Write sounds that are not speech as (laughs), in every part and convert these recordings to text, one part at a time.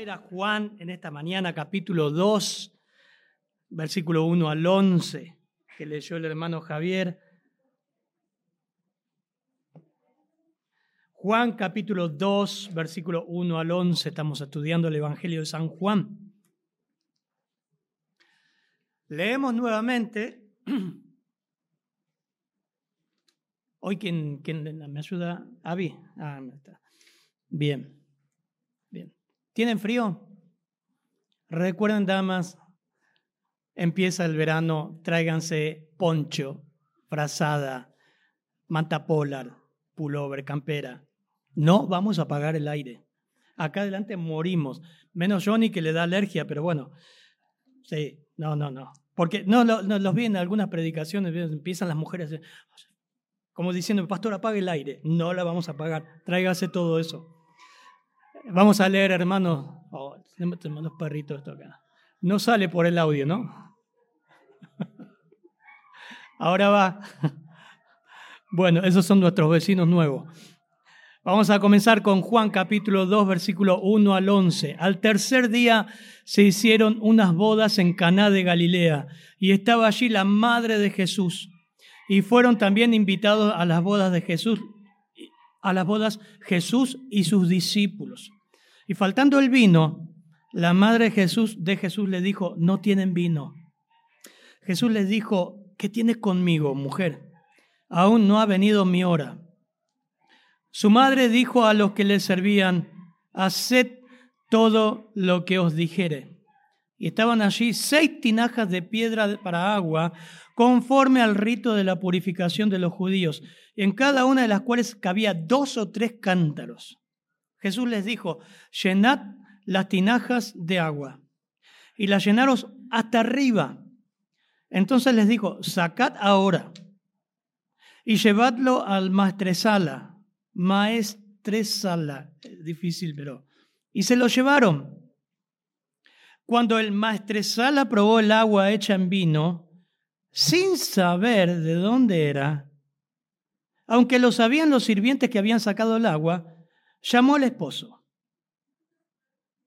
ir a Juan en esta mañana, capítulo 2, versículo 1 al 11, que leyó el hermano Javier. Juan capítulo 2, versículo 1 al 11, estamos estudiando el Evangelio de San Juan. Leemos nuevamente. (clears throat) Hoy, ¿quién, me ayuda? Avi. Ah, Bien. ¿Tienen frío? Recuerden, damas, empieza el verano, tráiganse poncho, frazada, manta polar, pullover, campera. No vamos a apagar el aire. Acá adelante morimos. Menos Johnny que le da alergia, pero bueno. Sí, no, no, no. Porque no, no, los vi en algunas predicaciones, empiezan las mujeres como diciendo, pastor, apague el aire. No la vamos a apagar. Tráigase todo eso. Vamos a leer, hermano. Oh, tenemos los perritos esto acá. No sale por el audio, ¿no? (laughs) Ahora va. (laughs) Bueno, esos son nuestros vecinos nuevos. Vamos a comenzar con Juan capítulo 2, versículo 1 al 11. Al tercer día se hicieron unas bodas en Caná de Galilea y estaba allí la madre de Jesús. Y fueron también invitados a las bodas de Jesús, a las bodas Jesús y sus discípulos. Y faltando el vino, la madre Jesús, de Jesús le dijo, no tienen vino. Jesús les dijo, ¿qué tienes conmigo, mujer? Aún no ha venido mi hora. Su madre dijo a los que le servían, haced todo lo que os dijere. Y estaban allí seis tinajas de piedra para agua, conforme al rito de la purificación de los judíos, en cada una de las cuales cabía dos o tres cántaros. Jesús les dijo, llenad las tinajas de agua. Y las llenaros hasta arriba. Entonces les dijo, sacad ahora y llevadlo al maestresala. Maestresala, difícil, pero... Y se lo llevaron. Cuando el maestresala probó el agua hecha en vino, sin saber de dónde era, aunque lo sabían los sirvientes que habían sacado el agua, llamó al esposo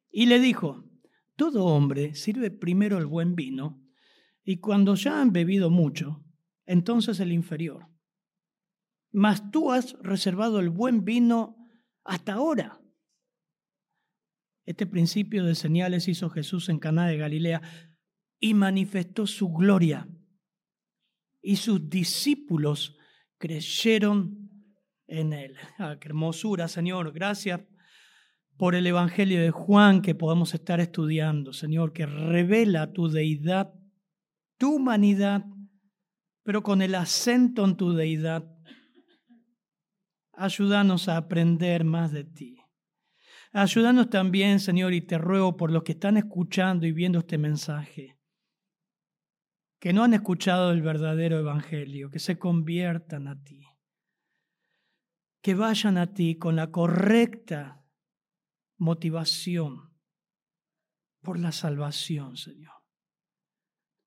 y le dijo, todo hombre sirve primero el buen vino y cuando ya han bebido mucho, entonces el inferior. Mas tú has reservado el buen vino hasta ahora. Este principio de señales hizo Jesús en Caná de Galilea y manifestó su gloria. Y sus discípulos creyeron en él. Ah, qué hermosura, Señor. Gracias por el Evangelio de Juan que podamos estar estudiando, Señor, que revela tu deidad, tu humanidad, pero con el acento en tu deidad. Ayúdanos a aprender más de ti. Ayúdanos también, Señor, y te ruego por los que están escuchando y viendo este mensaje, que no han escuchado el verdadero Evangelio, que se conviertan a ti que vayan a ti con la correcta motivación por la salvación, Señor.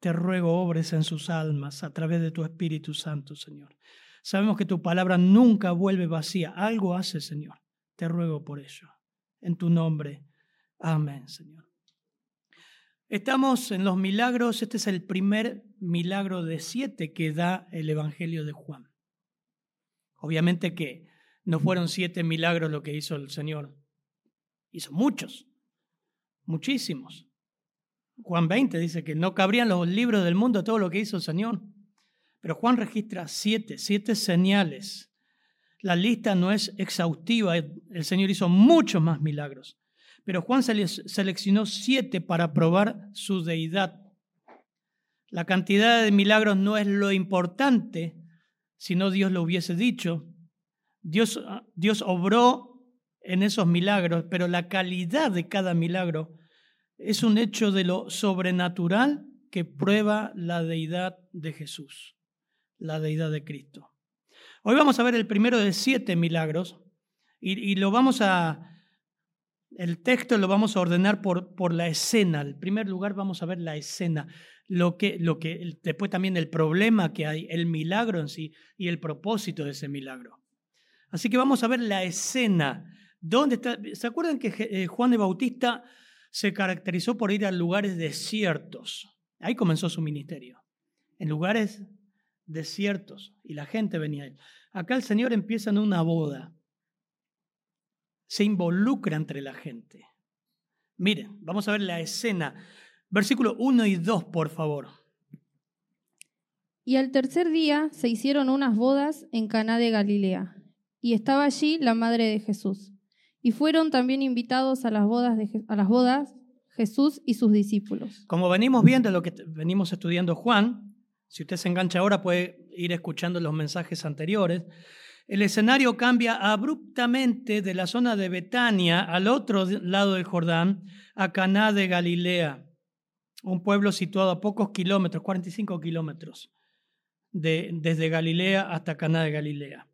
Te ruego obres en sus almas a través de tu Espíritu Santo, Señor. Sabemos que tu palabra nunca vuelve vacía. Algo hace, Señor. Te ruego por ello. En tu nombre. Amén, Señor. Estamos en los milagros. Este es el primer milagro de siete que da el Evangelio de Juan. Obviamente que no fueron siete milagros lo que hizo el Señor. Hizo muchos, muchísimos. Juan 20 dice que no cabrían los libros del mundo todo lo que hizo el Señor. Pero Juan registra siete, siete señales. La lista no es exhaustiva. El Señor hizo muchos más milagros. Pero Juan seleccionó siete para probar su deidad. La cantidad de milagros no es lo importante, si no Dios lo hubiese dicho. Dios, ah, Dios obró en esos milagros, pero la calidad de cada milagro es un hecho de lo sobrenatural que prueba la deidad de Jesús, la deidad de Cristo. Hoy vamos a ver el primero de siete milagros y, lo vamos a, el texto lo vamos a ordenar por, por la escena. En primer lugar vamos a ver la escena, lo que, lo que, después también el problema que hay, el milagro en sí y el propósito de ese milagro. Así que vamos a ver la escena. ¿Dónde está? ¿Se acuerdan que eh, Juan de Bautista se caracterizó por ir a lugares desiertos. Ahí comenzó su ministerio, en lugares desiertos, y la gente venía a él. Acá el Señor empieza en una boda, se involucra entre la gente. Miren, vamos a ver la escena. Versículo 1 y 2, por favor. Y al tercer día se hicieron unas bodas en Caná de Galilea, y estaba allí la madre de Jesús. Y fueron también invitados a las bodas, a las bodas Jesús y sus discípulos. Como venimos viendo lo que venimos estudiando Juan, si usted se engancha ahora puede ir escuchando los mensajes anteriores. El escenario cambia abruptamente de la zona de Betania al otro lado del Jordán, a Caná de Galilea, un pueblo situado a pocos kilómetros, 45 kilómetros, de, desde Galilea hasta Caná de Galilea.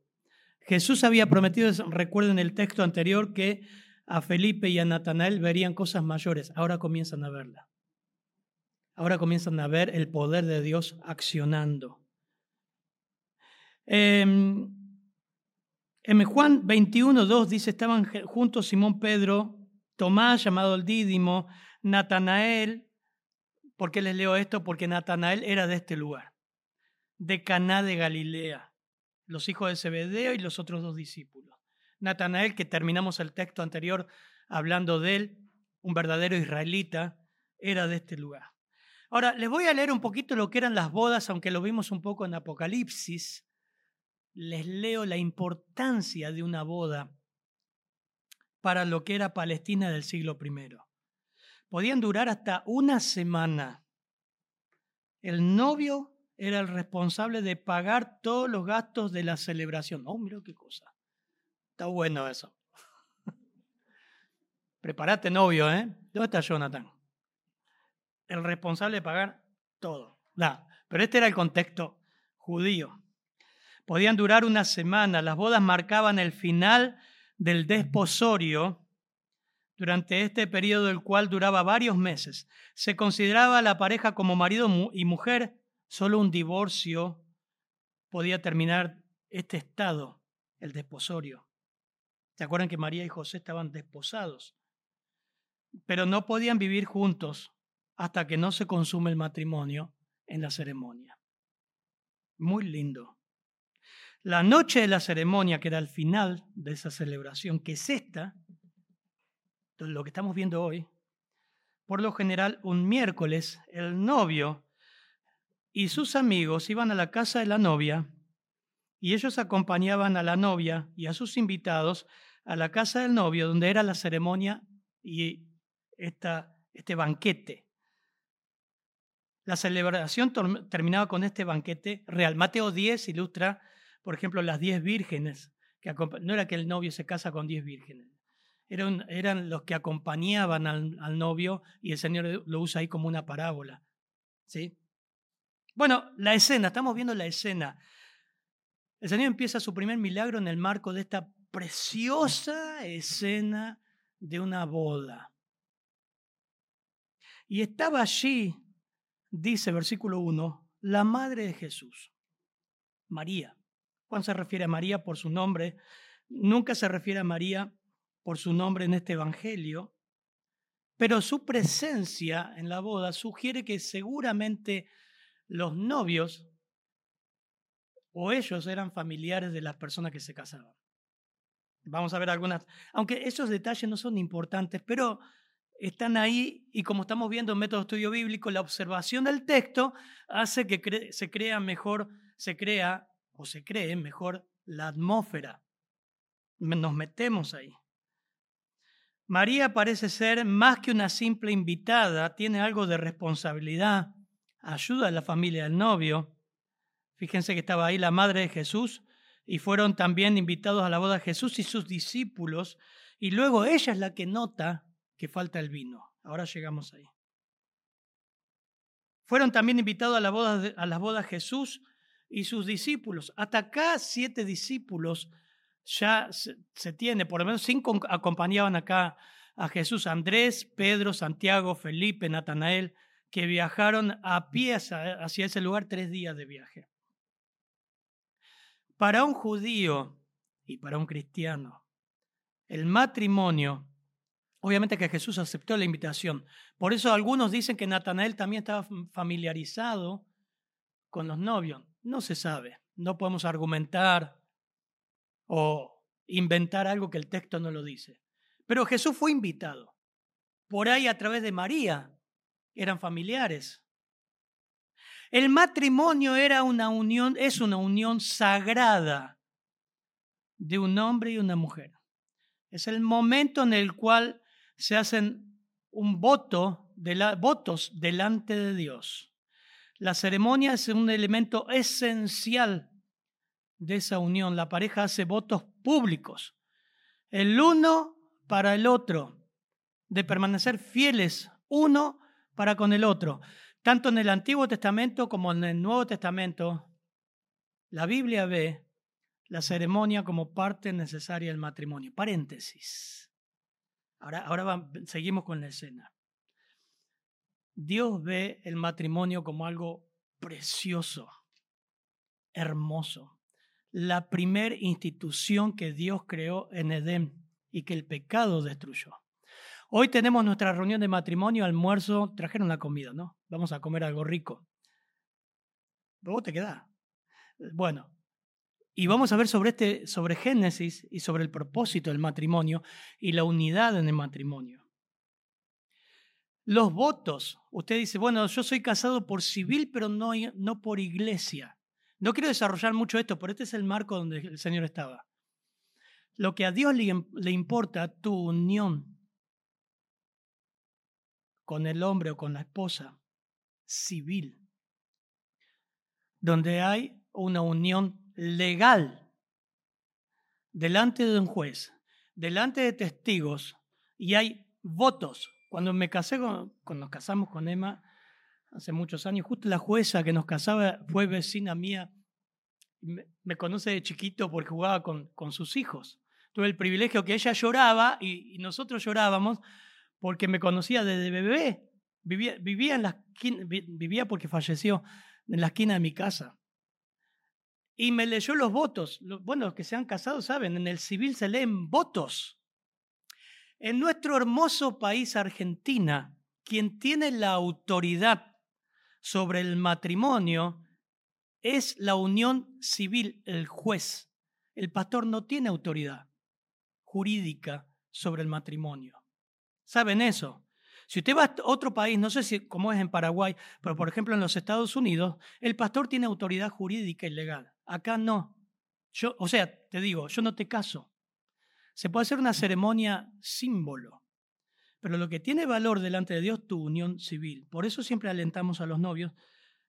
Jesús había prometido, recuerden el texto anterior, que a Felipe y a Natanael verían cosas mayores. Ahora comienzan a verla. Ahora comienzan a ver el poder de Dios accionando. Em, en Juan 21, 2 dice, estaban juntos Simón Pedro, Tomás, llamado el Dídimo, Natanael. ¿Por qué les leo esto? Porque Natanael era de este lugar, de Caná de Galilea los hijos de Zebedeo y los otros dos discípulos. Natanael, que terminamos el texto anterior hablando de él, un verdadero israelita, era de este lugar. Ahora, les voy a leer un poquito lo que eran las bodas, aunque lo vimos un poco en Apocalipsis. Les leo la importancia de una boda para lo que era Palestina del siglo I. Podían durar hasta una semana. El novio era el responsable de pagar todos los gastos de la celebración. Oh, mira qué cosa. Está bueno eso. (laughs) Prepárate, novio, ¿eh? ¿Dónde está Jonathan? El responsable de pagar todo. Da. Pero este era el contexto judío. Podían durar una semana. Las bodas marcaban el final del desposorio durante este periodo, el cual duraba varios meses. Se consideraba a la pareja como marido y mujer Solo un divorcio podía terminar este estado, el desposorio. ¿Se acuerdan que María y José estaban desposados? Pero no podían vivir juntos hasta que no se consume el matrimonio en la ceremonia. Muy lindo. La noche de la ceremonia, que era el final de esa celebración, que es esta, lo que estamos viendo hoy, por lo general un miércoles el novio y sus amigos iban a la casa de la novia y ellos acompañaban a la novia y a sus invitados a la casa del novio, donde era la ceremonia y esta, este banquete. La celebración terminaba con este banquete real. Mateo 10 ilustra, por ejemplo, las 10 vírgenes. No era que el novio se casa con 10 vírgenes. Eran, eran los que acompañaban al, al novio y el Señor lo usa ahí como una parábola. ¿Sí? Bueno, la escena, estamos viendo la escena. El Señor empieza su primer milagro en el marco de esta preciosa escena de una boda. Y estaba allí, dice versículo 1, la madre de Jesús, María. Juan se refiere a María por su nombre, nunca se refiere a María por su nombre en este Evangelio, pero su presencia en la boda sugiere que seguramente los novios o ellos eran familiares de las personas que se casaban. Vamos a ver algunas, aunque esos detalles no son importantes, pero están ahí y como estamos viendo en método de estudio bíblico, la observación del texto hace que se crea mejor, se crea o se cree mejor la atmósfera. Nos metemos ahí. María parece ser más que una simple invitada, tiene algo de responsabilidad ayuda a la familia del novio. Fíjense que estaba ahí la madre de Jesús y fueron también invitados a la boda Jesús y sus discípulos. Y luego ella es la que nota que falta el vino. Ahora llegamos ahí. Fueron también invitados a, la boda, a las bodas Jesús y sus discípulos. Hasta acá siete discípulos ya se, se tiene, por lo menos cinco acompañaban acá a Jesús, Andrés, Pedro, Santiago, Felipe, Natanael, que viajaron a pie hacia ese lugar tres días de viaje. Para un judío y para un cristiano, el matrimonio Obviamente que Jesús aceptó la invitación. Por eso algunos dicen que Natanael también estaba familiarizado con los novios. No se sabe. No podemos argumentar o inventar algo que el texto no lo dice. Pero Jesús fue invitado. Por ahí a través de María eran familiares. El matrimonio era una unión, es una unión sagrada de un hombre y una mujer. Es el momento en el cual se hacen un voto de la, votos delante de Dios. La ceremonia es un elemento esencial de esa unión. La pareja hace votos públicos, el uno para el otro, de permanecer fieles uno para con el otro. Tanto en el Antiguo Testamento como en el Nuevo Testamento, la Biblia ve la ceremonia como parte necesaria del matrimonio. Paréntesis. Ahora, ahora seguimos con la escena. Dios ve el matrimonio como algo precioso, hermoso. La primera institución que Dios creó en Edén y que el pecado destruyó. Hoy tenemos nuestra reunión de matrimonio, almuerzo, trajeron la comida, ¿no? Vamos a comer algo rico. ¿Vos te quedás? Bueno, y vamos a ver sobre, este, sobre Génesis y sobre el propósito del matrimonio y la unidad en el matrimonio. Los votos. Usted dice, bueno, yo soy casado por civil, pero no, no por iglesia. No quiero desarrollar mucho esto, pero este es el marco donde el Señor estaba. Lo que a Dios le, le importa, tu unión con el hombre o con la esposa, civil, donde hay una unión legal delante de un juez, delante de testigos, y hay votos. Cuando me casé, con, cuando nos casamos con Emma, hace muchos años, justo la jueza que nos casaba fue vecina mía, me, conoce de chiquito porque jugaba con, con, sus hijos. Tuve el privilegio que ella lloraba y, nosotros llorábamos porque me conocía desde bebé. Vivía, en la, vivía porque falleció en la esquina de mi casa y me leyó los votos. Bueno, los que se han casado saben, en el civil se leen votos. En nuestro hermoso país, Argentina, quien tiene la autoridad sobre el matrimonio es la unión civil, el juez. El pastor no tiene autoridad jurídica sobre el matrimonio. ¿Saben eso? Si usted va a otro país, no sé si cómo es en Paraguay, pero por ejemplo en los Estados Unidos, el pastor tiene autoridad jurídica y legal. Acá no. Yo, o sea, te digo, yo no te caso. Se puede hacer una ceremonia símbolo, pero lo que tiene valor delante de Dios, tu unión civil. Por eso siempre alentamos a los novios.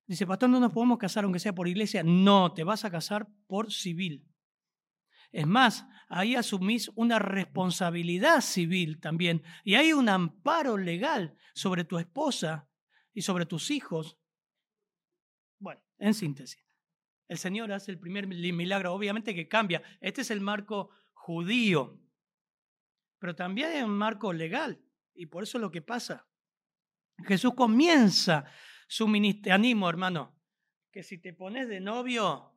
Dice, pastor, no nos podemos casar aunque sea por iglesia. No, te vas a casar por civil. Es más, ahí asumís una responsabilidad civil también y hay un amparo legal sobre tu esposa y sobre tus hijos. Bueno, en síntesis. El Señor hace el primer milagro, obviamente que cambia. Este es el marco judío, pero también hay un marco legal, y por eso es lo que pasa. Jesús comienza su ministerio. animo, hermano, que si te pones de novio,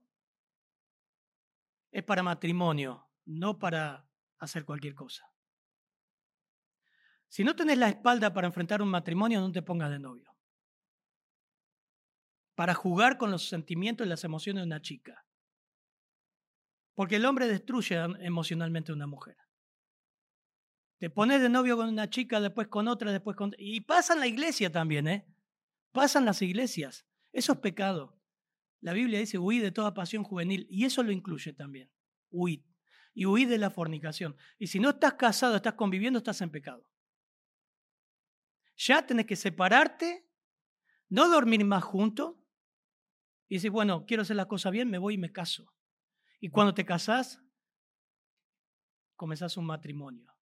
es para matrimonio, no para hacer cualquier cosa. Si no tenés la espalda para enfrentar un matrimonio, no te pongas de novio para jugar con los sentimientos y las emociones de una chica. Porque el hombre destruye emocionalmente a una mujer. Te pones de novio con una chica, después con otra, después con... Y pasa en la iglesia también, ¿eh? Pasan las iglesias. Eso es pecado. La Biblia dice, huí de toda pasión juvenil. Y eso lo incluye también. Huid. Y huí de la fornicación. Y si no estás casado, estás conviviendo, estás en pecado. Ya tenés que separarte, no dormir más juntos, y dices, bueno, quiero hacer las cosas bien, me voy y me caso. Y cuando te casas, comenzás un matrimonio.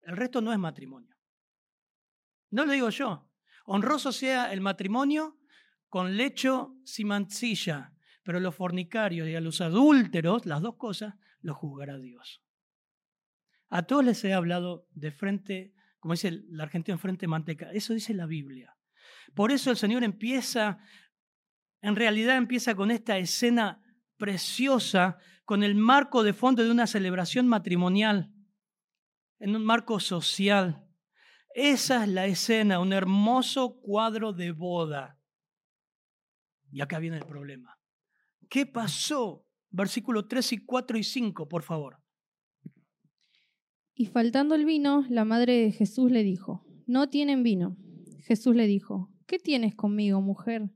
El resto no es matrimonio. No lo digo yo. Honroso sea el matrimonio con lecho sin mancilla, pero los fornicarios y a los adúlteros, las dos cosas, los juzgará Dios. A todos les he hablado de frente, como dice la Argentina, frente manteca. Eso dice la Biblia. Por eso el Señor empieza en realidad empieza con esta escena preciosa, con el marco de fondo de una celebración matrimonial, en un marco social. Esa es la escena, un hermoso cuadro de boda. Y acá viene el problema. ¿Qué pasó? Versículo 3 y 4 y 5, por favor. Y faltando el vino, la madre de Jesús le dijo, no tienen vino. Jesús le dijo, ¿qué tienes conmigo, mujer?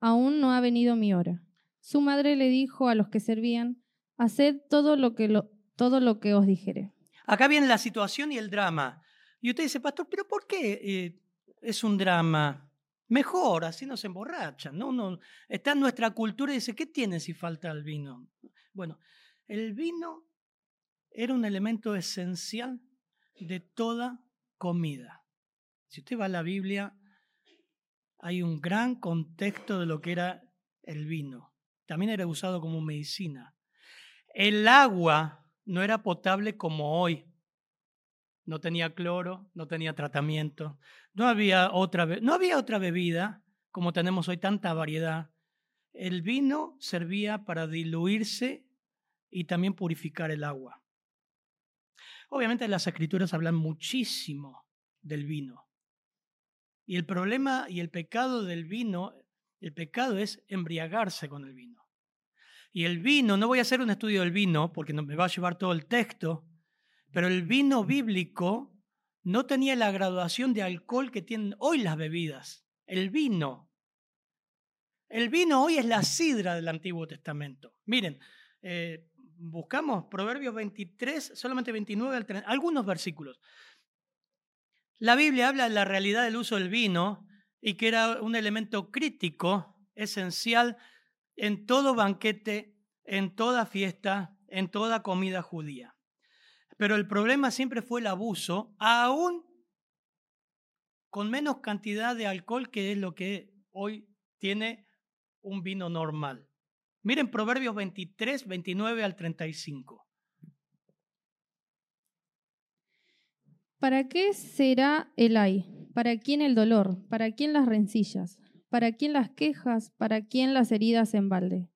Aún no ha venido mi hora. Su madre le dijo a los que servían, haced todo lo que, todo lo que os dijere. Acá viene la situación y el drama. Y usted dice, pastor, pero ¿por qué eh, es un drama? Mejor, así no se emborrachan. ¿no? No, está en nuestra cultura y dice, ¿qué tiene si falta el vino? Bueno, el vino era un elemento esencial de toda comida. Si usted va a la Biblia, hay un gran contexto de lo que era el vino. También era usado como medicina. El agua no era potable como hoy. No tenía cloro, no tenía tratamiento, no había otra, no había otra bebida como tenemos hoy tanta variedad. El vino servía para diluirse y también purificar el agua. Obviamente las escrituras hablan muchísimo del vino. Y el problema y el pecado del vino, el pecado es embriagarse con el vino. Y el vino, no voy a hacer un estudio del vino porque me va a llevar todo el texto, pero el vino bíblico no tenía la graduación de alcohol que tienen hoy las bebidas. El vino. El vino hoy es la sidra del Antiguo Testamento. Miren, eh, buscamos Proverbios 23, solamente 29 al 30, algunos versículos. La Biblia habla de la realidad del uso del vino y que era un elemento crítico, esencial en todo banquete, en toda fiesta, en toda comida judía. Pero el problema siempre fue el abuso, aún con menos cantidad de alcohol que es lo que hoy tiene un vino normal. Miren Proverbios 23, 29 al 35. ¿Para qué será el ay? ¿Para quién el dolor? ¿Para quién las rencillas? ¿Para quién las quejas? ¿Para quién las heridas en balde?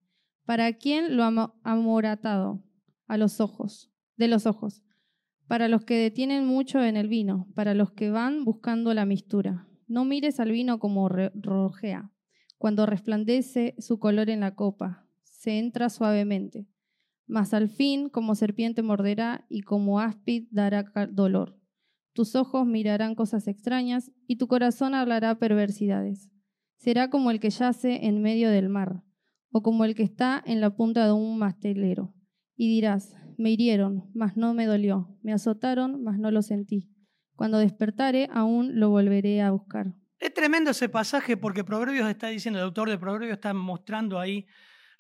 ¿Para quién lo amoratado a los ojos, de los ojos? Para los que detienen mucho en el vino, para los que van buscando la mistura. No mires al vino como rojea, cuando resplandece su color en la copa, se entra suavemente, mas al fin como serpiente morderá y como áspid dará dolor. Tus ojos mirarán cosas extrañas y tu corazón hablará perversidades. Será como el que yace en medio del mar, o como el que está en la punta de un mastelero. Y dirás, me hirieron, mas no me dolió, me azotaron, mas no lo sentí. Cuando despertare, aún lo volveré a buscar. Es tremendo ese pasaje porque Proverbios está diciendo, el autor de Proverbios está mostrando ahí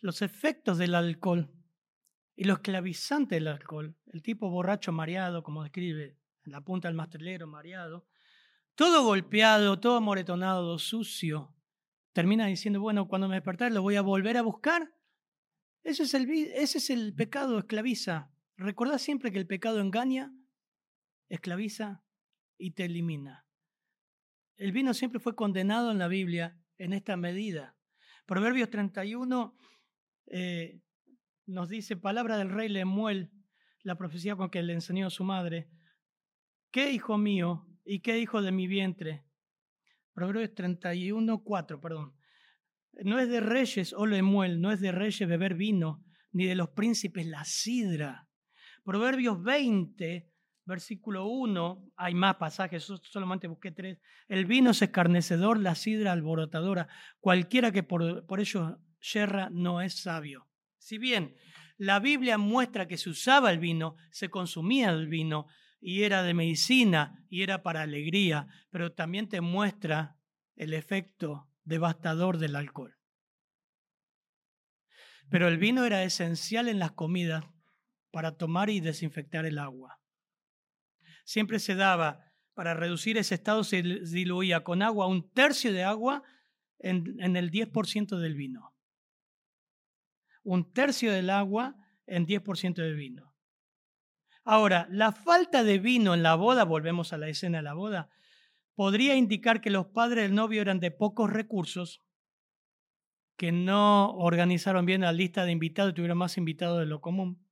los efectos del alcohol y lo esclavizante del alcohol. El tipo borracho mareado, como describe en la punta del mastelero, mareado, todo golpeado, todo amoretonado, sucio, termina diciendo, bueno, cuando me despertar lo voy a volver a buscar. Ese es el, ese es el pecado, esclaviza. Recordá siempre que el pecado engaña, esclaviza y te elimina. El vino siempre fue condenado en la Biblia en esta medida. Proverbios 31 eh, nos dice, palabra del rey Lemuel, la profecía con que le enseñó su madre, ¿qué hijo mío y qué hijo de mi vientre? Proverbios 31, 4, perdón. No es de reyes, oh Lemuel, no es de reyes beber vino, ni de los príncipes la sidra. Proverbios 20, versículo 1, hay más pasajes, solamente busqué tres. El vino es escarnecedor, la sidra alborotadora. Cualquiera que por, por ello yerra no es sabio. Si bien la Biblia muestra que se usaba el vino, se consumía el vino y era de medicina y era para alegría, pero también te muestra el efecto devastador del alcohol. Pero el vino era esencial en las comidas para tomar y desinfectar el agua. Siempre se daba, para reducir ese estado se diluía con agua un tercio de agua en, en el 10% del vino un tercio del agua en 10% de vino. Ahora, la falta de vino en la boda, volvemos a la escena de la boda, podría indicar que los padres del novio eran de pocos recursos, que no organizaron bien la lista de invitados y tuvieron más invitados de lo común.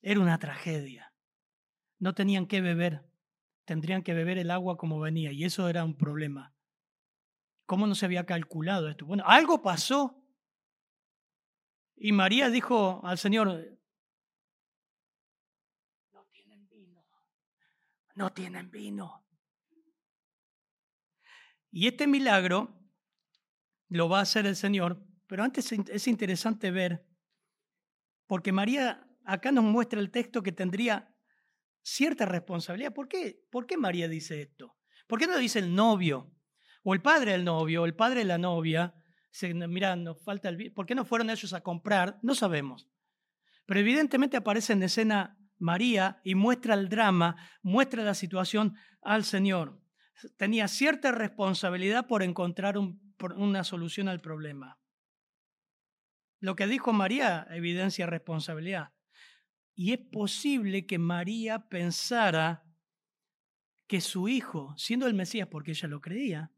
Era una tragedia. No tenían que beber. tendrían que beber el agua como venía y eso era un problema. ¿Cómo no se había calculado esto? Bueno, algo pasó. Y María dijo al Señor, no tienen vino, no tienen vino. Y este milagro lo va a hacer el Señor, pero antes es interesante ver, porque María acá nos muestra el texto que tendría cierta responsabilidad. ¿Por qué? ¿Por qué María dice esto? ¿Por qué no dice el novio? O el padre del novio, o el padre de la novia. mira, nos falta el... ¿Por qué no fueron ellos a comprar? No sabemos. Pero evidentemente aparece en escena María y muestra el drama, muestra la situación al Señor. Tenía cierta responsabilidad por encontrar una solución al problema. Lo que dijo María evidencia responsabilidad. Y es posible que María pensara que su hijo, siendo el Mesías porque ella lo creía,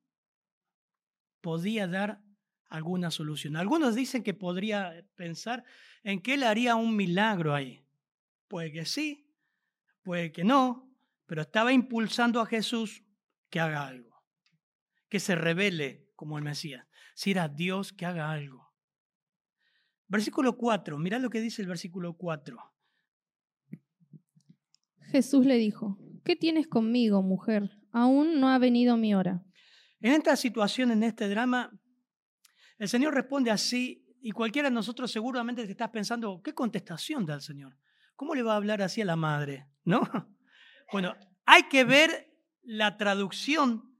podía dar alguna solución. Algunos dicen que podría pensar en que él haría un milagro ahí. Puede que sí, puede que no, pero estaba impulsando a Jesús que haga algo, que se revele como el Mesías. Si era Dios, que haga algo. Versículo 4, mirad lo que dice el versículo 4. Jesús le dijo, ¿qué tienes conmigo, mujer? Aún no ha venido mi hora. En esta situación, en este drama, el Señor responde así y cualquiera de nosotros seguramente te está pensando, ¿qué contestación da el Señor? ¿Cómo le va a hablar así a la madre? ¿No? (laughs) Bueno, hay que ver la traducción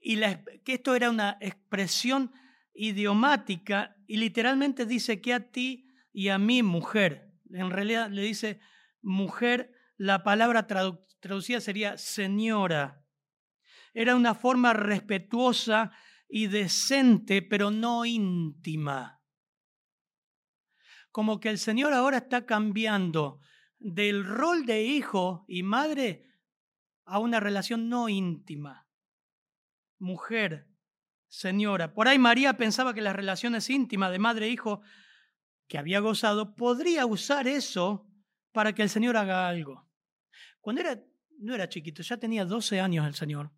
y que esto era una expresión idiomática y literalmente dice que a ti y a mí, mujer. En realidad le dice mujer la palabra traducida sería señora. Era una forma respetuosa y decente, pero no íntima. Como que el Señor ahora está cambiando del rol de hijo y madre a una relación no íntima. Mujer, señora. Por ahí María pensaba que las relaciones íntimas de madre e hijo que había gozado podría usar eso para que el Señor haga algo. Cuando era, no era chiquito, ya tenía 12 años el Señor.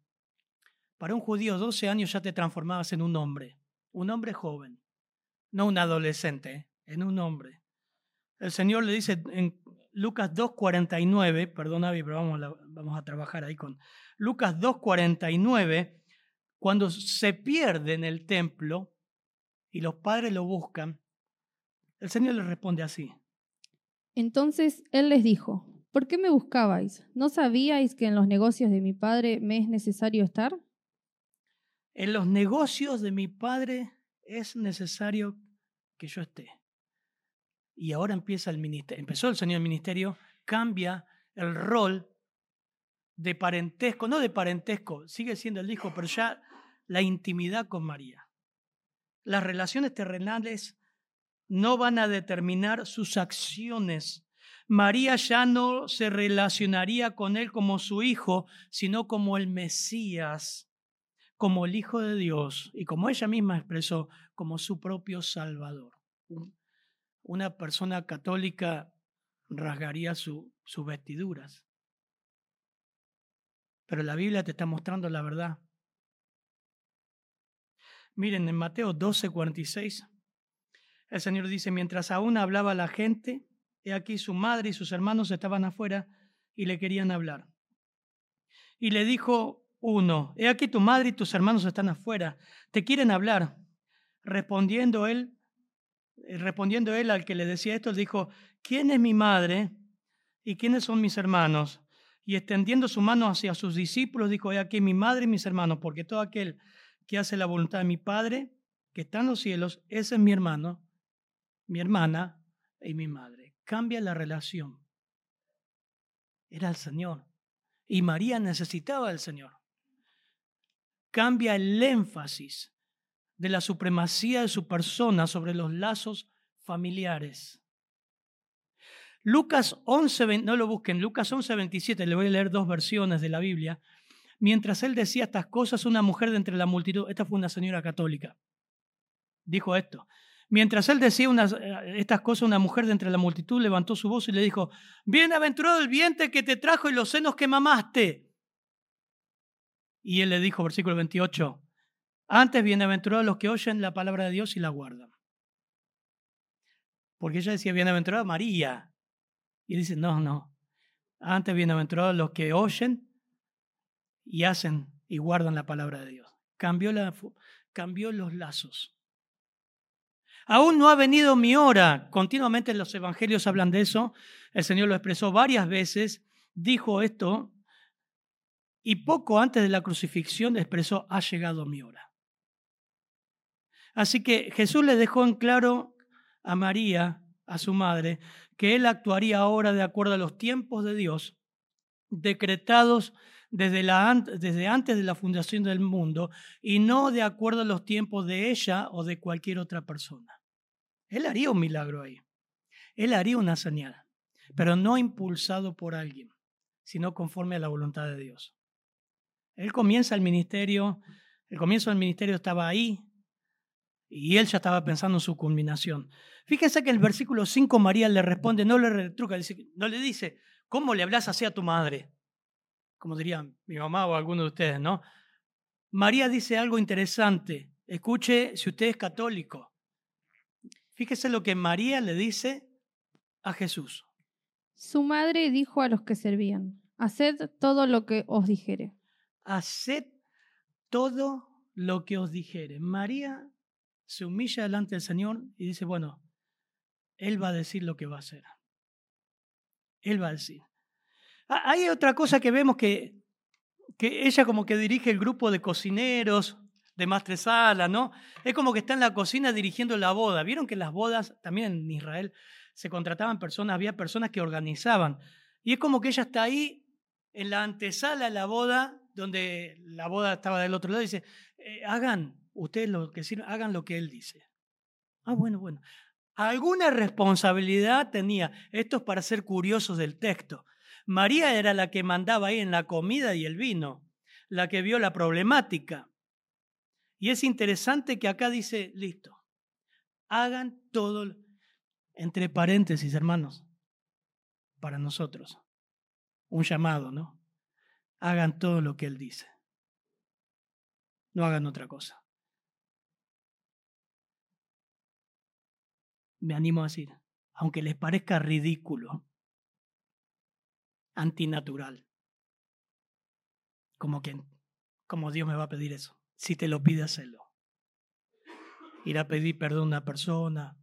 Para un judío, 12 años ya te transformabas en un hombre, un hombre joven, no un adolescente, en un hombre. El Señor le dice Lucas 2.49, perdón Avi, pero vamos vamos a trabajar ahí con Lucas 2.49, cuando se pierde en el templo y los padres lo buscan, el Señor le responde así. Entonces Él les dijo, ¿Por qué me buscabais? ¿No sabíais que en los negocios de mi padre me es necesario estar? En los negocios de mi padre es necesario que yo esté. Y ahora empieza el ministerio. Empezó el Señor el ministerio, cambia el rol de parentesco, no de parentesco, sigue siendo el hijo, pero ya la intimidad con María. Las relaciones terrenales no van a determinar sus acciones María ya no se relacionaría con él como su hijo, sino como el Mesías, como el Hijo de Dios y como ella misma expresó, como su propio Salvador. Una persona católica rasgaría sus vestiduras. Pero la Biblia te está mostrando la verdad. Miren, en Mateo 12, 46, el Señor dice, mientras aún hablaba la gente, He aquí su madre y sus hermanos estaban afuera y le querían hablar. Y le dijo uno, he aquí tu madre y tus hermanos están afuera, te quieren hablar. Respondiendo él, respondiendo él al que le decía esto, dijo, ¿quién es mi madre y quiénes son mis hermanos? Y extendiendo su mano hacia sus discípulos, dijo, he aquí mi madre y mis hermanos, porque todo aquel que hace la voluntad de mi Padre, que está en los cielos, ese es mi hermano, mi hermana y mi madre cambia la relación. Era el Señor. Y María necesitaba al Señor. Cambia el énfasis de la supremacía de su persona sobre los lazos familiares. Lucas 11, no lo busquen, Lucas 11, 27, le voy a leer dos versiones de la Biblia. Mientras él decía estas cosas, una mujer de entre la multitud, esta fue una señora católica, dijo esto, Mientras él decía eh, estas cosas, una mujer de entre la multitud levantó su voz y le dijo, Bienaventurado el vientre que te trajo y los senos que mamaste. Y él le dijo, versículo 28, antes bienaventurados los que oyen la palabra de Dios y la guardan. Porque ella decía, bienaventurada María. Y dice, no, no. Antes bienaventurados los que oyen y hacen y guardan la palabra de Dios. Cambió, la, cambió los lazos. Aún no ha venido mi hora. Continuamente los evangelios hablan de eso. El Señor lo expresó varias veces. Dijo esto. Y poco antes de la crucifixión expresó, ha llegado mi hora. Así que Jesús le dejó en claro a María, a su madre, que él actuaría ahora de acuerdo a los tiempos de Dios, decretados desde, antes de la fundación del mundo y no de acuerdo a los tiempos de ella o de cualquier otra persona. Él haría un milagro ahí. Él haría una señal, pero no impulsado por alguien, sino conforme a la voluntad de Dios. Él comienza el ministerio, el comienzo del ministerio estaba ahí y él ya estaba pensando en su culminación. Fíjense que en el versículo 5 María le responde, no le retruca, no le dice, ¿cómo le hablas así a tu madre? como dirían mi mamá o alguno de ustedes, ¿no? María dice algo interesante. Escuche si usted es católico. Fíjese lo que María le dice a Jesús. Su madre dijo a los que servían, haced todo lo que os dijere. Haced todo lo que os dijere. María se humilla delante del Señor y dice, bueno, Él va a decir lo que va a hacer. Él va a decir. Ah, hay otra cosa que vemos que, que ella como que dirige el grupo de cocineros de Mastresala, ¿no? Es como que está en la cocina dirigiendo la boda. Vieron que las bodas, también en Israel, se contrataban personas, había personas que organizaban. Y es como que ella está ahí en la antesala de la boda, donde la boda estaba del otro lado, y dice, eh, hagan, ustedes lo que sirven, hagan lo que él dice. Ah, bueno, bueno. Alguna responsabilidad tenía. Esto es para ser curiosos del texto. María era la que mandaba ahí en la comida y el vino, la que vio la problemática. Y es interesante que acá dice, listo, hagan todo, entre paréntesis, hermanos, para nosotros. Un llamado, ¿no? Hagan todo lo que Él dice. No hagan otra cosa. Me animo a decir, aunque les parezca ridículo, antinatural. Como que, como Dios me va a pedir eso. Si te lo pide, hacerlo. Ir a pedir perdón a una persona,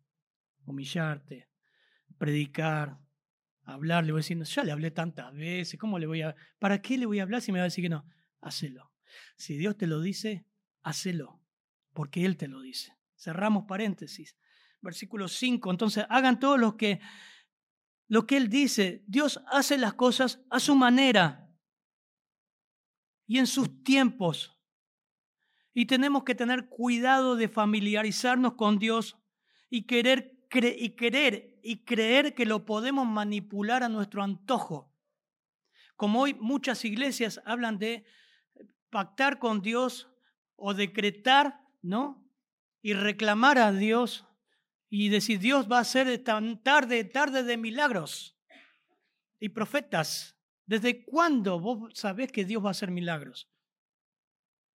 humillarte, predicar, hablar, le voy diciendo, ya le hablé tantas veces, ¿cómo le voy a, para qué le voy a hablar si me va a decir que no? Hacelo. Si Dios te lo dice, hacelo, porque Él te lo dice. Cerramos paréntesis. Versículo 5. Entonces, hagan todos los que lo que Él dice. Dios hace las cosas a su manera y en sus tiempos. Y tenemos que tener cuidado de familiarizarnos con Dios y querer, y querer y creer que lo podemos manipular a nuestro antojo. Como hoy muchas iglesias hablan de pactar con Dios o decretar, ¿no? Y reclamar a Dios y decir, Dios va a ser tan tarde, tarde de milagros y profetas. ¿Desde cuándo vos sabés que Dios va a hacer milagros?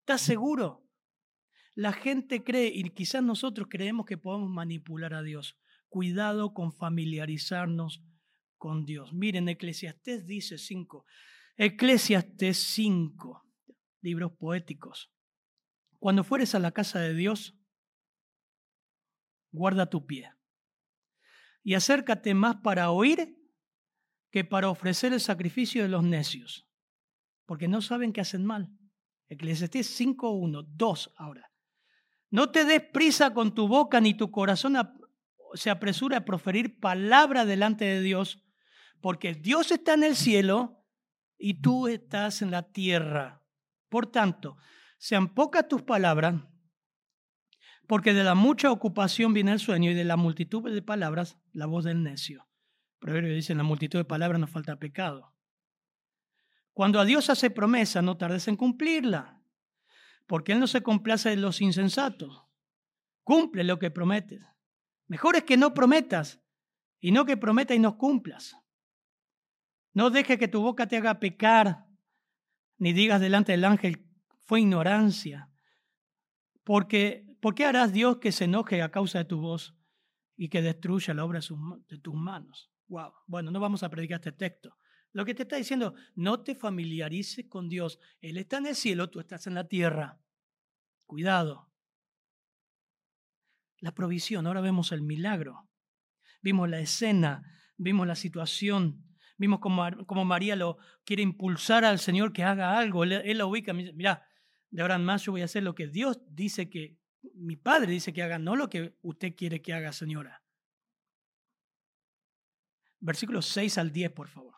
¿Estás seguro? La gente cree, y quizás nosotros creemos que podemos manipular a Dios. Cuidado con familiarizarnos con Dios. Miren, Eclesiastés dice 5. Eclesiastés 5, libros poéticos. Cuando fueres a la casa de Dios, guarda tu pie. Y acércate más para oír que para ofrecer el sacrificio de los necios, porque no saben que hacen mal. Eclesiastés 5.1, 2 ahora. No te des prisa con tu boca ni tu corazón se apresura a proferir palabra delante de Dios, porque Dios está en el cielo y tú estás en la tierra. Por tanto, sean pocas tus palabras porque de la mucha ocupación viene el sueño y de la multitud de palabras la voz del necio. Proverbio dice, en la multitud de palabras no falta pecado. Cuando a Dios hace promesa, no tardes en cumplirla, porque Él no se complace de los insensatos. Cumple lo que prometes. Mejor es que no prometas y no que prometas y no cumplas. No dejes que tu boca te haga pecar, ni digas delante del ángel fue ignorancia. Porque, ¿Por qué harás Dios que se enoje a causa de tu voz y que destruya la obra de tus manos? Wow. Bueno, no vamos a predicar este texto. Lo que te está diciendo, no te familiarices con Dios. Él está en el cielo, tú estás en la tierra. Cuidado. La provisión, ahora vemos el milagro. Vimos la escena, vimos la situación, vimos cómo, María lo quiere impulsar al Señor que haga algo. Él, él lo ubica, mira, de ahora en más yo voy a hacer lo que Dios dice que, mi Padre dice que haga, no lo que usted quiere que haga, señora. Versículos 6 al 10, por favor.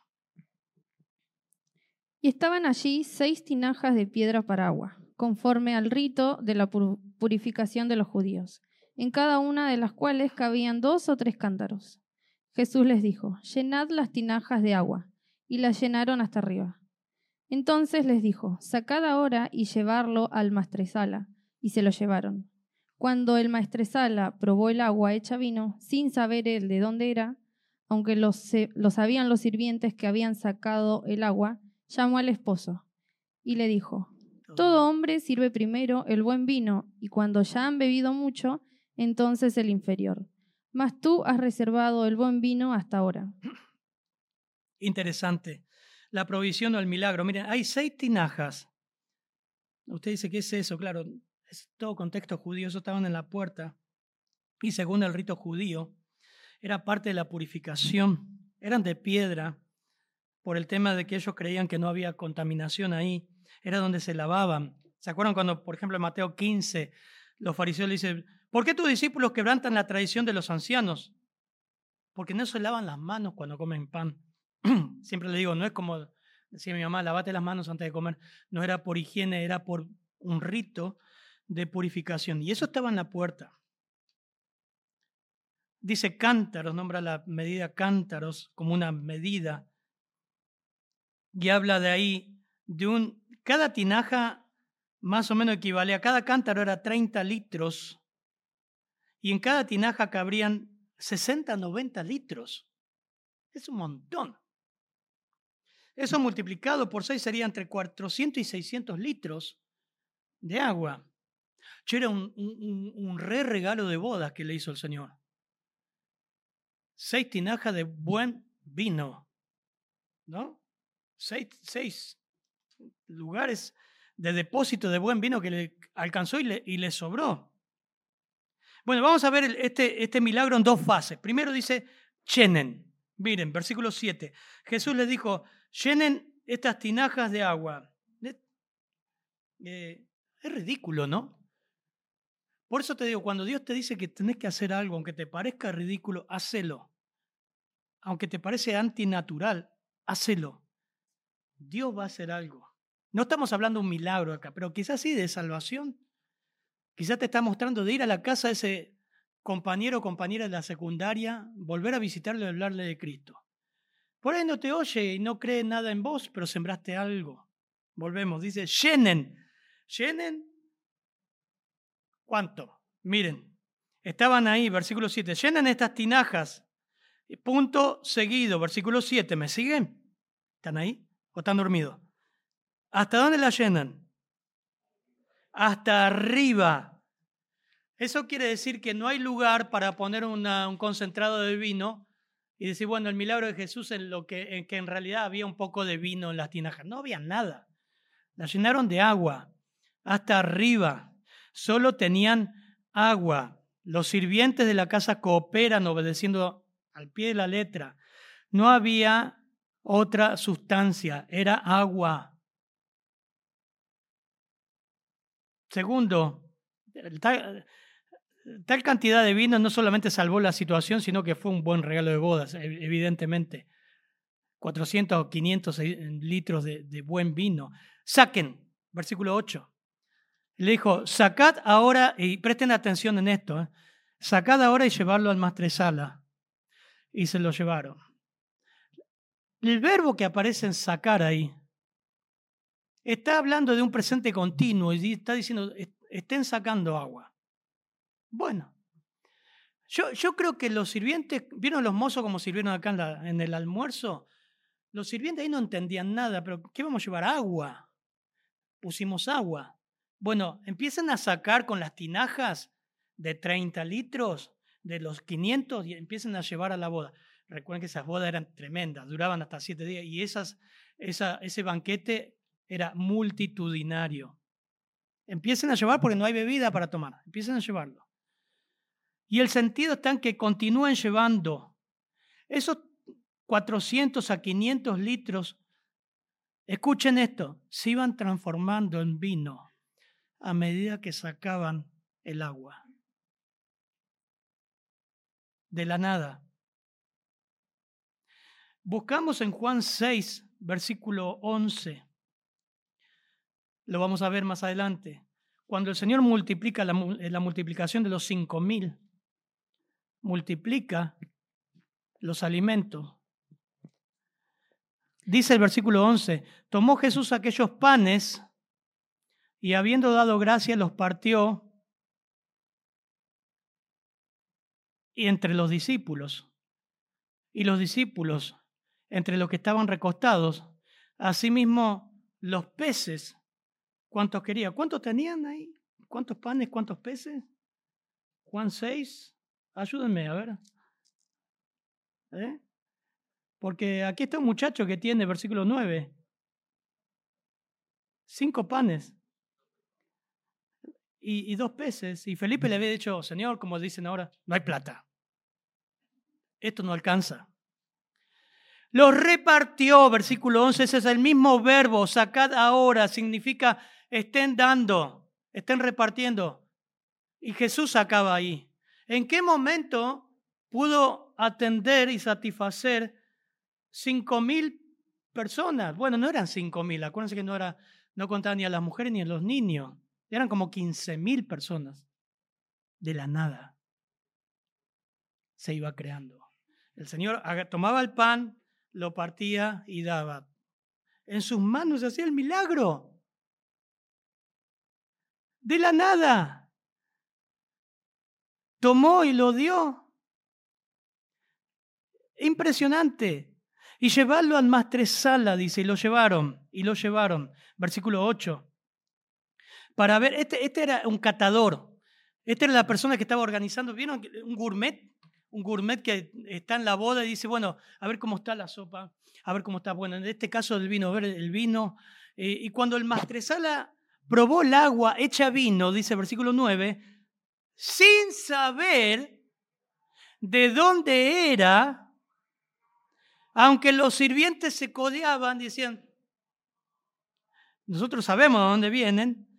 Y estaban allí seis tinajas de piedra para agua, conforme al rito de la purificación de los judíos, en cada una de las cuales cabían dos o tres cántaros. Jesús les dijo, llenad las tinajas de agua, y las llenaron hasta arriba. Entonces les dijo, sacad ahora y llevarlo al maestresala, y se lo llevaron. Cuando el maestresala probó el agua hecha vino, sin saber él de dónde era, aunque lo, sabían los sirvientes que habían sacado el agua, llamó al esposo y le dijo, todo hombre sirve primero el buen vino, y cuando ya han bebido mucho, entonces el inferior. Mas tú has reservado el buen vino hasta ahora. Interesante la provisión o el milagro. Miren, hay seis tinajas. Usted dice, ¿qué es eso? Claro, es todo contexto judío, eso estaban en la puerta. Y según el rito judío, era parte de la purificación. Eran de piedra por el tema de que ellos creían que no había contaminación ahí. Era donde se lavaban. ¿Se acuerdan cuando, por ejemplo, en Mateo 15, los fariseos le dicen, ¿por qué tus discípulos quebrantan la tradición de los ancianos? Porque no se lavan las manos cuando comen pan. (clears throat) Siempre le digo, no es como decía mi mamá, lavate las manos antes de comer. No era por higiene, era por un rito de purificación. Y eso estaba en la puerta. Dice cántaros, nombra la medida cántaros como una medida. Y habla de ahí de un, cada tinaja más o menos equivale a cada cántaro era 30 litros y en cada tinaja cabrían 60, 90 litros. Es un montón. Eso multiplicado por 6 sería entre 400 y 600 litros de agua. Yo era un, re regalo de bodas que le hizo el Señor. Seis tinajas de buen vino, ¿no? Seis, seis lugares de depósito de buen vino que le alcanzó y le, sobró. Bueno, vamos a ver este, este milagro en dos fases. Primero dice, chenen. Miren, versículo 7. Jesús les dijo, llenen estas tinajas de agua. Eh, es ridículo, ¿no? Por eso te digo, cuando Dios te dice que tenés que hacer algo, aunque te parezca ridículo, hacelo. Aunque te parece antinatural, hacelo. Dios va a hacer algo. No estamos hablando de un milagro acá, pero quizás sí de salvación. Quizás te está mostrando de ir a la casa de ese compañero o compañera de la secundaria, volver a visitarle y hablarle de Cristo. Por ahí no te oye y no cree nada en vos, pero sembraste algo. Volvemos, dice, llenen. ¿Llenen? ¿Cuánto? Miren, estaban ahí, versículo 7, llenen estas tinajas. Punto seguido, versículo 7, ¿me siguen? ¿Están ahí o están dormidos? ¿Hasta dónde la llenan? Hasta arriba. Eso quiere decir que no hay lugar para poner un concentrado de vino y decir, bueno, el milagro de Jesús en lo que en, que en realidad había un poco de vino en las tinajas. No había nada. La llenaron de agua hasta arriba. Solo tenían agua. Los sirvientes de la casa cooperan obedeciendo al pie de la letra. No había otra sustancia, era agua. Segundo, tal cantidad de vino no solamente salvó la situación, sino que fue un buen regalo de bodas, evidentemente. 400 o 500 litros de, de, buen vino. Saquen, versículo 8. Le dijo, sacad ahora, y presten atención en esto, ¿eh? sacad ahora y llevarlo al mastresala. Y se lo llevaron. El verbo que aparece en sacar ahí está hablando de un presente continuo y está diciendo, estén sacando agua. Bueno, yo, yo creo que los sirvientes, ¿vieron los mozos como sirvieron acá en el almuerzo? Los sirvientes ahí no entendían nada, pero ¿qué vamos a llevar? Agua. Pusimos agua. Bueno, empiezan a sacar con las tinajas de 30 litros, de los 500, y empiezan a llevar a la boda. Recuerden que esas bodas eran tremendas, duraban hasta siete días, y esas, esa, ese banquete era multitudinario. Empiecen a llevar porque no hay bebida para tomar, empiecen a llevarlo. Y el sentido está en que continúen llevando. Esos 400 a 500 litros, escuchen esto, se iban transformando en vino a medida que sacaban el agua. De la nada. Buscamos en Juan 6, versículo 11. Lo vamos a ver más adelante. Cuando el Señor multiplica la, la multiplicación de los cinco mil, multiplica los alimentos. Dice el versículo 11, tomó Jesús aquellos panes y habiendo dado gracia los partió y entre los discípulos. Y los discípulos, entre los que estaban recostados, asimismo los peces, ¿cuántos quería? ¿Cuántos tenían ahí? ¿Cuántos panes, cuántos peces? Juan 6, ayúdenme a ver. ¿Eh? Porque aquí está un muchacho que tiene, versículo 9, cinco panes y, dos peces. Y Felipe le había dicho, Señor, como dicen ahora, no hay plata. Esto no alcanza. Los repartió, versículo 11, ese es el mismo verbo, sacad ahora, significa estén dando, estén repartiendo. Y Jesús acaba ahí. ¿En qué momento pudo atender y satisfacer cinco mil personas? Bueno, no eran cinco mil, acuérdense que no, era, no contaban ni a las mujeres ni a los niños. Eran como 15 mil personas. De la nada se iba creando. El Señor tomaba el pan, lo partía y daba. En sus manos hacía el milagro. De la nada. Tomó y lo dio. Impresionante. Y llevarlo al maestresala, dice, y lo llevaron, y lo llevaron. Versículo 8 para ver, este, este era un catador, esta era la persona que estaba organizando, ¿vieron? Un gourmet, un gourmet que está en la boda y dice, bueno, a ver cómo está la sopa, a ver cómo está, bueno, en este caso el vino, ver el vino. Eh, y cuando el maestresala probó el agua hecha vino, dice el versículo 9, sin saber de dónde era, aunque los sirvientes se codeaban, decían, nosotros sabemos de dónde vienen,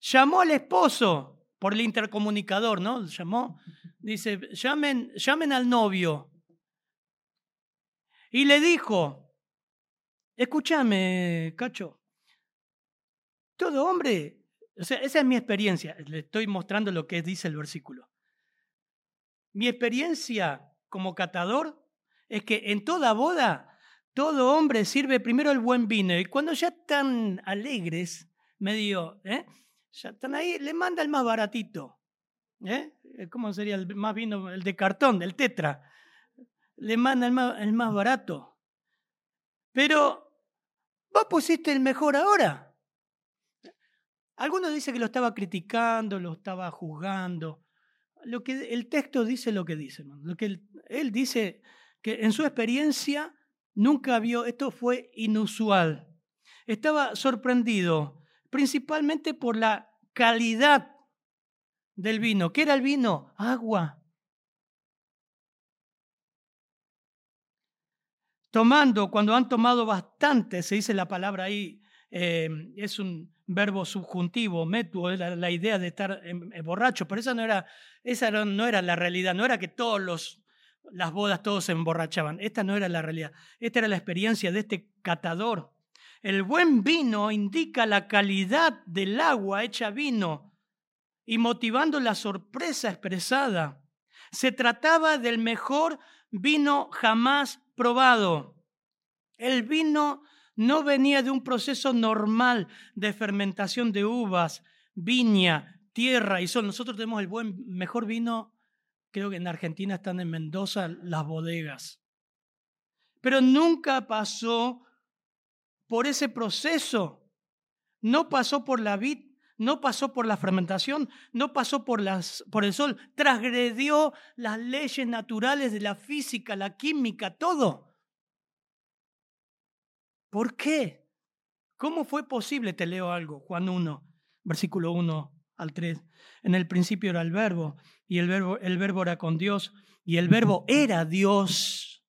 Llamó al esposo por el intercomunicador, ¿no? Llamó, dice, llamen, llamen al novio. Y le dijo, escúchame, Cacho, todo hombre, o sea, esa es mi experiencia, le estoy mostrando lo que dice el versículo. Mi experiencia como catador es que en toda boda, todo hombre sirve primero el buen vino y cuando ya están alegres, medio, ¿eh? Ya están ahí, le manda el más baratito. ¿eh? eh ¿Cómo sería el más vino? El de cartón, el tetra. Le manda el más, barato. Pero vos pusiste el mejor ahora. Algunos dicen que lo estaba criticando, lo estaba juzgando. Lo que el texto dice lo que dice, Lo que él dice que en su experiencia nunca vio, esto fue inusual. Estaba sorprendido principalmente por la calidad del vino. ¿Qué era el vino? Agua. Tomando, cuando han tomado bastante, se dice la palabra ahí, eh, es un verbo subjuntivo, metuo, la, idea de estar em, eh, borracho, pero esa no era, esa no era la realidad, no era que todos los, las bodas todos se emborrachaban, esta no era la realidad, esta era la experiencia de este catador el buen vino indica la calidad del agua hecha vino y motivando la sorpresa expresada. Se trataba del mejor vino jamás probado. El vino no venía de un proceso normal de fermentación de uvas, viña, tierra y sol. Nosotros tenemos el buen, mejor vino, creo que en Argentina están en Mendoza las bodegas. Pero nunca pasó por ese proceso no pasó por la vid, no pasó por la fermentación, no pasó por, las, por el sol, transgredió las leyes naturales de la física, la química, todo. ¿Por qué? ¿Cómo fue posible? Te leo algo, Juan 1, versículo 1 al 3. En el principio era el verbo, y el verbo, el verbo era con Dios, y el verbo era Dios.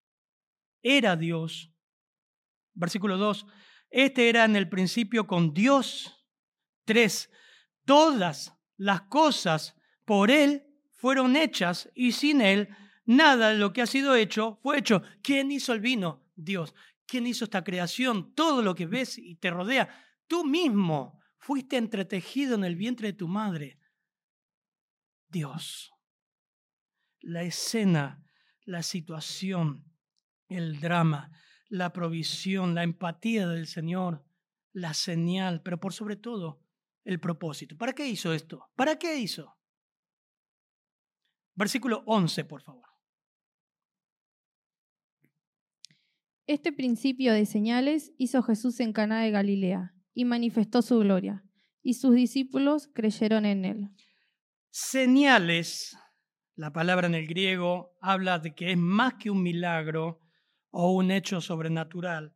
Era Dios. Versículo 2. Este era en el principio con Dios. 3. Todas las cosas por Él fueron hechas y sin Él nada de lo que ha sido hecho fue hecho. ¿Quién hizo el vino? Dios. ¿Quién hizo esta creación? Todo lo que ves y te rodea. Tú mismo fuiste entretejido en el vientre de tu madre. Dios. La escena, la situación, el drama, la provisión, la empatía del Señor, la señal, pero por sobre todo el propósito. ¿Para qué hizo esto? ¿Para qué hizo? Versículo 11, por favor. Este principio de señales hizo Jesús en Caná de Galilea y manifestó su gloria, y sus discípulos creyeron en él. Señales, la palabra en el griego habla de que es más que un milagro o un hecho sobrenatural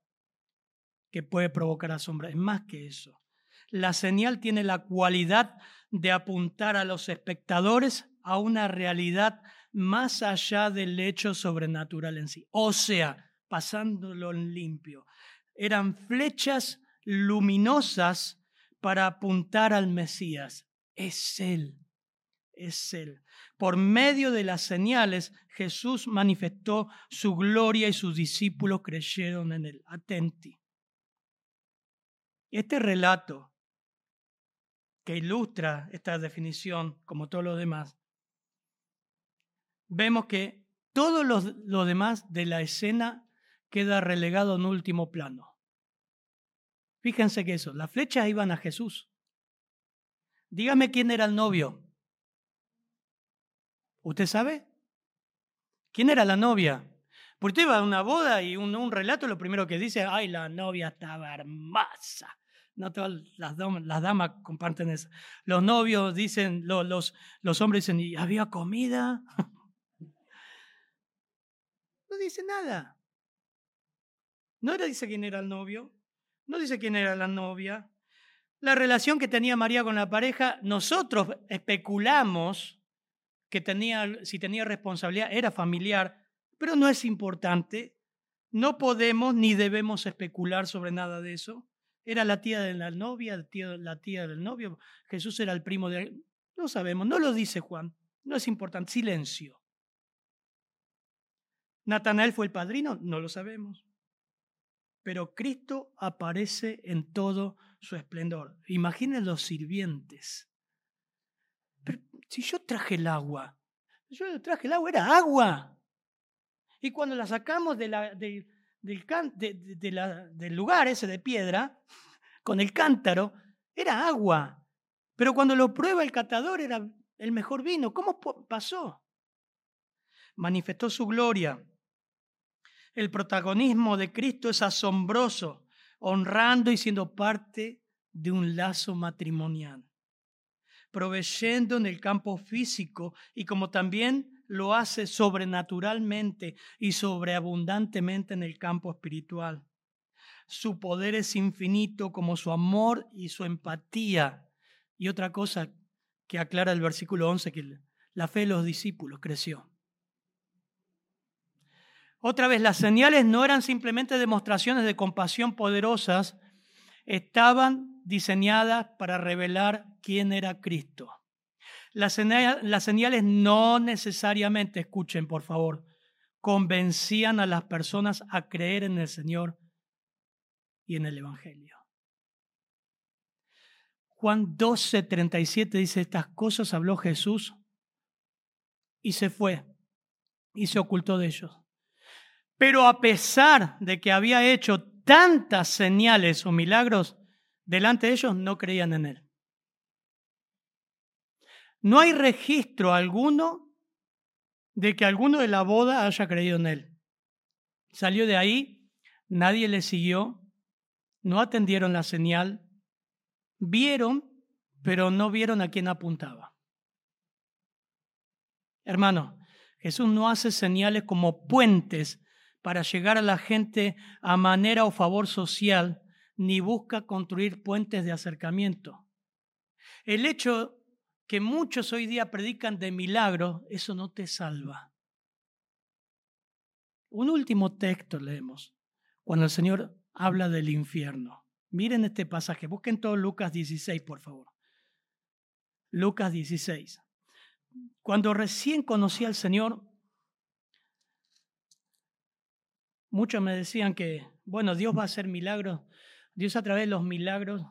que puede provocar asombro, es más que eso. La señal tiene la cualidad de apuntar a los espectadores a una realidad más allá del hecho sobrenatural en sí. O sea, pasándolo en limpio. Eran flechas luminosas para apuntar al Mesías. Es Él, es Él. Por medio de las señales, Jesús manifestó su gloria y sus discípulos creyeron en Él. Atenti. Este relato que ilustra esta definición, como todos los demás, vemos que todo lo, demás de la escena queda relegado en último plano. Fíjense que eso, las flechas iban a Jesús. Dígame quién era el novio. ¿Usted sabe? ¿Quién era la novia? Porque usted va a una boda y un, relato lo primero que dice, ay, la novia estaba hermosa. No todas las, damas comparten eso. Los novios dicen, los, los hombres dicen, ¿y había comida? (laughs) No dice nada. No dice quién era el novio, no dice quién era la novia. La relación que tenía María con la pareja, nosotros especulamos que tenía, si tenía responsabilidad, era familiar, pero no es importante. No podemos ni debemos especular sobre nada de eso. ¿Era la tía de la novia, la tía del novio? Jesús era el primo de... No sabemos, no lo dice Juan, no es importante, silencio. ¿Natanael fue el padrino? No lo sabemos. Pero Cristo aparece en todo su esplendor. Imaginen los sirvientes. Si yo traje el agua, yo traje el agua, era agua. Y cuando la sacamos de la, de, del, del lugar ese de piedra, con el cántaro, era agua. Pero cuando lo prueba el catador era el mejor vino. ¿Cómo pasó? Manifestó su gloria. El protagonismo de Cristo es asombroso, honrando y siendo parte de un lazo matrimonial, proveyendo en el campo físico y como también lo hace sobrenaturalmente y sobreabundantemente en el campo espiritual. Su poder es infinito como su amor y su empatía. Y otra cosa que aclara el versículo 11, que la fe de los discípulos creció. Otra vez, las señales no eran simplemente demostraciones de compasión poderosas, estaban diseñadas para revelar quién era Cristo. Las, señales no necesariamente, escuchen por favor, convencían a las personas a creer en el Señor y en el Evangelio. Juan 12, 37 dice, estas cosas habló Jesús y se fue y se ocultó de ellos. Pero a pesar de que había hecho tantas señales o milagros delante de ellos, no creían en él. No hay registro alguno de que alguno de la boda haya creído en él. Salió de ahí, nadie le siguió, no atendieron la señal, vieron, pero no vieron a quién apuntaba. Hermano, Jesús no hace señales como puentes para llegar a la gente a manera o favor social, ni busca construir puentes de acercamiento. El hecho que muchos hoy día predican de milagro, eso no te salva. Un último texto leemos, cuando el Señor habla del infierno. Miren este pasaje, busquen todo Lucas 16, por favor. Lucas 16. Cuando recién conocí al Señor, muchos me decían que, bueno, Dios va a hacer milagros. Dios a través de los milagros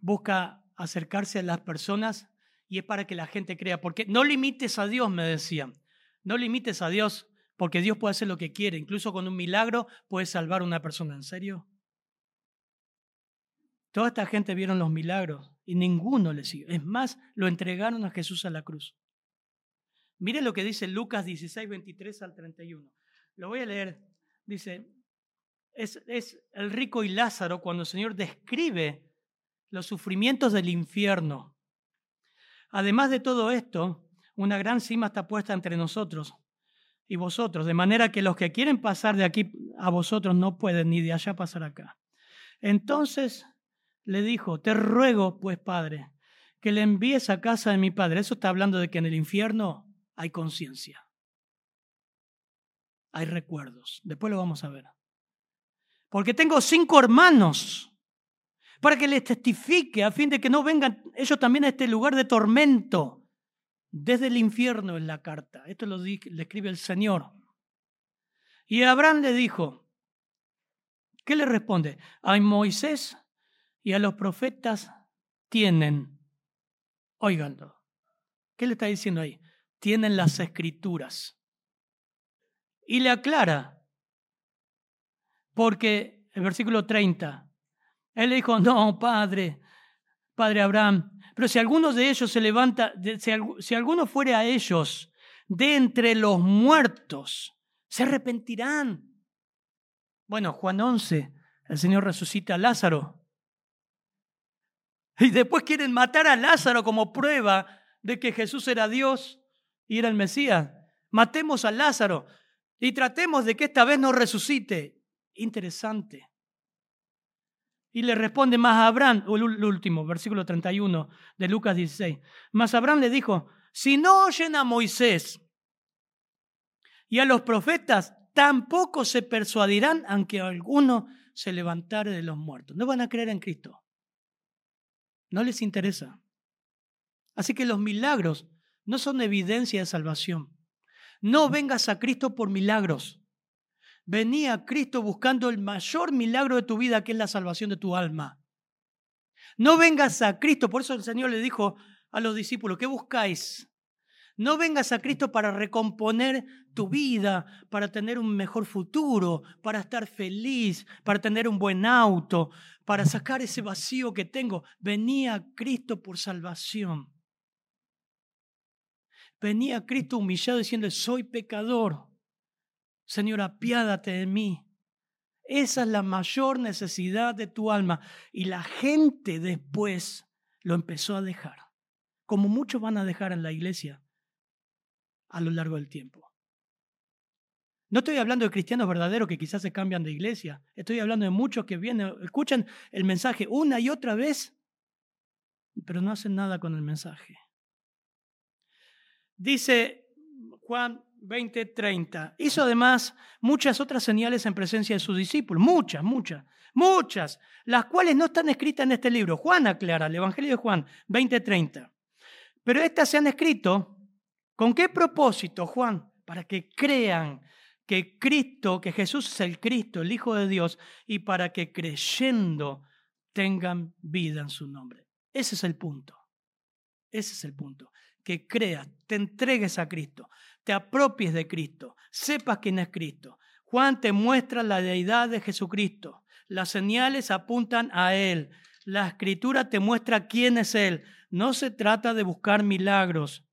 busca acercarse a las personas y es para que la gente crea. Porque no limites a Dios, me decían. No limites a Dios porque Dios puede hacer lo que quiere. Incluso con un milagro puede salvar a una persona. ¿En serio? Toda esta gente vieron los milagros y ninguno le siguió. Es más, lo entregaron a Jesús a la cruz. Mire lo que dice Lucas 16, 23 al 31. Lo voy a leer. Dice, es, el rico y Lázaro cuando el Señor describe los sufrimientos del infierno. Además de todo esto, una gran cima está puesta entre nosotros y vosotros, de manera que los que quieren pasar de aquí a vosotros no pueden ni de allá pasar acá. Entonces le dijo, te ruego, pues, Padre, que le envíes a casa de mi Padre. Eso está hablando de que en el infierno hay conciencia. Hay recuerdos. Después lo vamos a ver. Porque tengo cinco hermanos para que les testifique a fin de que no vengan ellos también a este lugar de tormento. Desde el infierno en la carta. Esto lo le escribe el Señor. Y Abraham le dijo, ¿qué le responde? A Moisés y a los profetas tienen, oiganlo, ¿qué le está diciendo ahí? Tienen las escrituras. Y le aclara, porque el versículo 30, él le dijo, no, padre, padre Abraham, pero si alguno de ellos se levanta, si, alguno fuere a ellos de entre los muertos, se arrepentirán. Bueno, Juan 11, el Señor resucita a Lázaro. Y después quieren matar a Lázaro como prueba de que Jesús era Dios y era el Mesías. Matemos a Lázaro y tratemos de que esta vez no resucite. Interesante. Y le responde más a Abraham, el último, versículo 31 de Lucas 16. Más Abraham le dijo, si no oyen a Moisés y a los profetas, tampoco se persuadirán aunque alguno se levantare de los muertos. No van a creer en Cristo. No les interesa. Así que los milagros no son evidencia de salvación. No vengas a Cristo por milagros. Vení a Cristo buscando el mayor milagro de tu vida, que es la salvación de tu alma. No vengas a Cristo, por eso el Señor le dijo a los discípulos, ¿qué buscáis? No vengas a Cristo para recomponer tu vida, para tener un mejor futuro, para estar feliz, para tener un buen auto, para sacar ese vacío que tengo. Venía a Cristo por salvación. Venía a Cristo humillado diciendo, soy pecador. Señor, apiádate de mí. Esa es la mayor necesidad de tu alma. Y la gente después lo empezó a dejar, como muchos van a dejar en la iglesia a lo largo del tiempo. No estoy hablando de cristianos verdaderos que quizás se cambian de iglesia. Estoy hablando de muchos que vienen, escuchan el mensaje una y otra vez, pero no hacen nada con el mensaje. Dice Juan 20:30, hizo además muchas otras señales en presencia de sus discípulos, muchas, muchas, muchas, las cuales no están escritas en este libro. Juan aclara, el Evangelio de Juan 20:30. Pero estas se han escrito ¿Con qué propósito, Juan? Para que crean que Cristo, que Jesús es el Cristo, el Hijo de Dios, y para que creyendo tengan vida en su nombre. Ese es el punto. Ese es el punto. Que creas, te entregues a Cristo, te apropies de Cristo, sepas quién es Cristo. Juan te muestra la deidad de Jesucristo. Las señales apuntan a Él. La escritura te muestra quién es Él. No se trata de buscar milagros,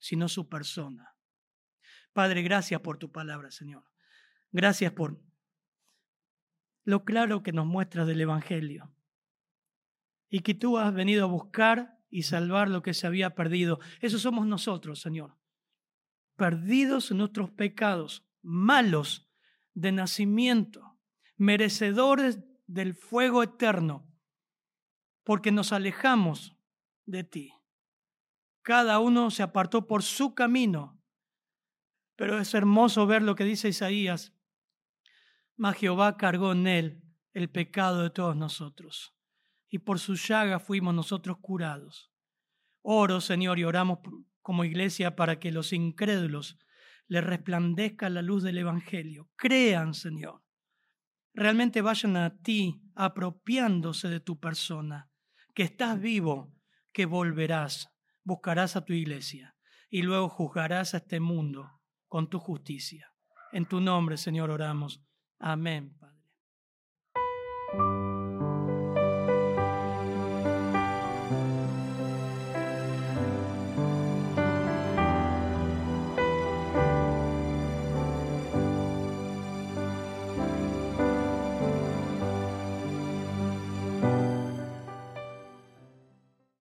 sino su persona. Padre, gracias por tu palabra, Señor. Gracias por lo claro que nos muestras del Evangelio. y que tú has venido a buscar y salvar lo que se había perdido. Eso somos nosotros, Señor. Perdidos en nuestros pecados, malos de nacimiento, merecedores del fuego eterno, porque nos alejamos de ti. Cada uno se apartó por su camino, pero es hermoso ver lo que dice Isaías. Mas Jehová cargó en él el pecado de todos nosotros, y por su llaga fuimos nosotros curados. Oro, Señor, y oramos como iglesia para que los incrédulos le resplandezca la luz del Evangelio. Crean, Señor. Realmente vayan a ti apropiándose de tu persona, que estás vivo, que volverás, buscarás a tu iglesia y luego juzgarás a este mundo con tu justicia. En tu nombre, Señor, oramos. Amén, Padre.